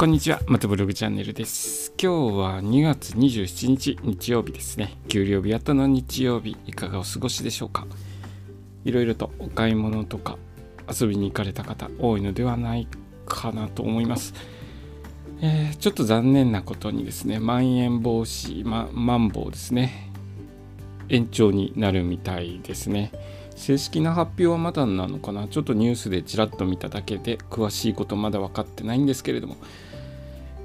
こんにちは、またブログチャンネルです。今日は2月27日日曜日ですね。給料日後の日曜日、いかがお過ごしでしょうか？いろいろとお買い物とか遊びに行かれた方多いのではないかなと思います。えー、ちょっと残念なことにですね、まん延防止、ま、マンボウですね、延長になるみたいですね。正式な発表はまだなのかな？ちょっとニュースでちらっと見ただけで詳しいことまだ分かってないんですけれども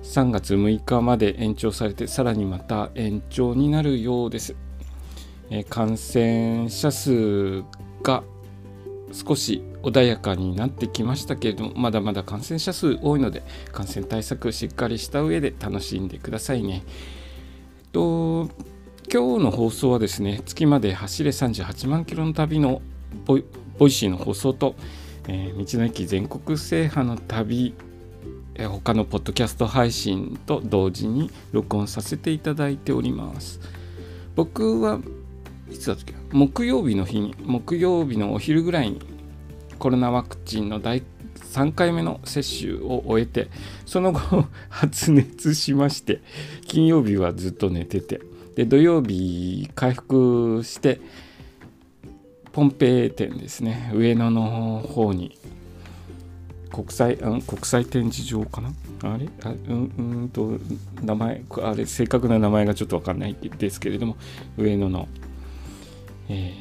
3月6日まで延長されてさらにまた延長になるようです、えー、感染者数が少し穏やかになってきましたけれどもまだまだ感染者数多いので感染対策しっかりした上で楽しんでくださいね。と今日の放送はですね月まで走れ38万キロの旅のボイシーの放送と、えー、道の駅全国制覇の旅他のポッドキャスト配信と同時に録音させていただいております。僕はいつだったっけ？木曜日の日に木曜日のお昼ぐらいにコロナワクチンの第3回目の接種を終えてその後発熱しまして金曜日はずっと寝ててで土曜日回復してポンペイ店ですね上野の方に国際、うん、国際展示場かな？あれ？あうんうんと名前あれ正確な名前がちょっと分かんないですけれども上野の、え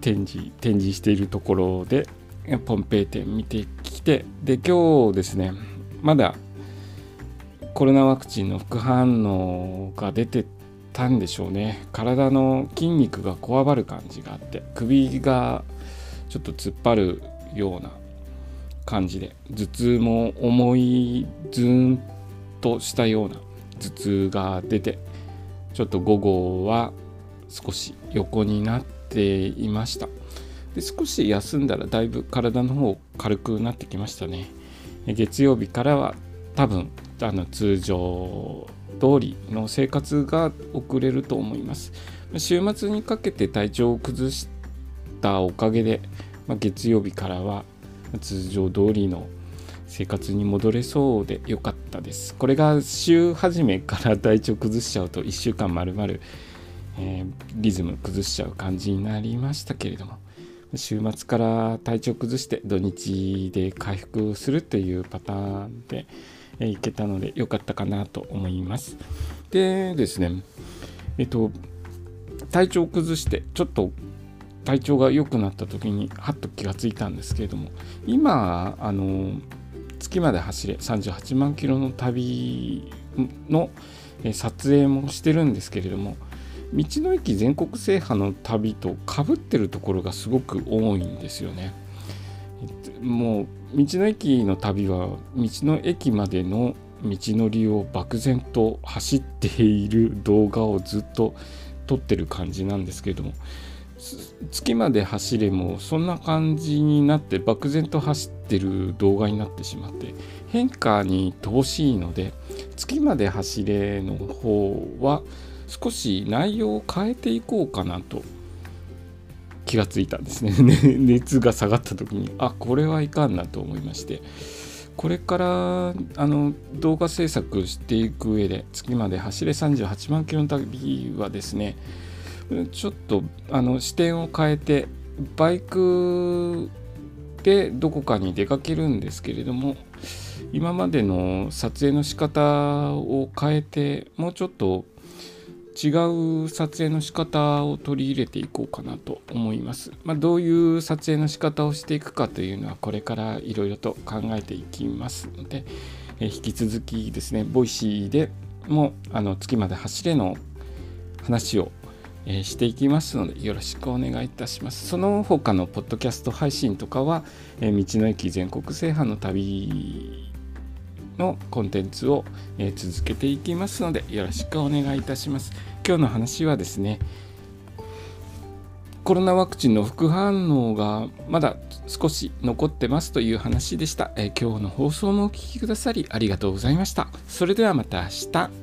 ー、展示展示しているところでポンペイ店見てきてで今日ですねまだコロナワクチンの副反応が出てたんでしょうね。体の筋肉がこわばる感じがあって首がちょっと突っ張るような感じで頭痛も重いズーンとしたような頭痛が出てちょっと午後は少し横になっていました。で少し休んだらだいぶ体の方軽くなってきましたね。月曜日からは多分あの通常通りの生活が送れると思います。週末にかけて体調を崩したおかげで、まあ、月曜日からは通常通りの生活に戻れそうでよかったです。これが週始めから体調崩しちゃうと1週間まるまるリズム崩しちゃう感じになりましたけれども週末から体調崩して土日で回復するというパターンでいけたのでよかったかなと思います。でですねえっと体調崩してちょっと体調が良くなった時にはっと気がついたんですけれども今あの月まで走れ38万キロの旅の撮影もしてるんですけれども道の駅全国制覇の旅とかぶってるところがすごく多いんですよね。もう道の駅の旅は道の駅までの道のりを漠然と走っている動画をずっと撮ってる感じなんですけれども月まで走れもそんな感じになって漠然と走ってる動画になってしまって変化に乏しいので月まで走れの方は少し内容を変えていこうかなと気がついたんですね。熱が下がった時にあこれはいかんなと思いまして。これからあの動画制作していく上で月まで走れ38万キロの旅はですねちょっとあの視点を変えてバイクでどこかに出かけるんですけれども今までの撮影の仕方を変えてもうちょっと違う撮影の仕方を取り入れていこうかなと思います。まあ、どういう撮影の仕方をしていくかというのはこれからいろいろと考えていきますので、え引き続きですね、ボイシーでもあの月まで走れの話をえしていきますのでよろしくお願いいたします。その他のポッドキャスト配信とかは、え道の駅全国制覇の旅のコンテンツを、え続けていきますのでよろしくお願いいたします。今日の話はですねコロナワクチンの副反応がまだ少し残ってますという話でした。え今日の放送もお聴きくださりありがとうございました。それではまた明日。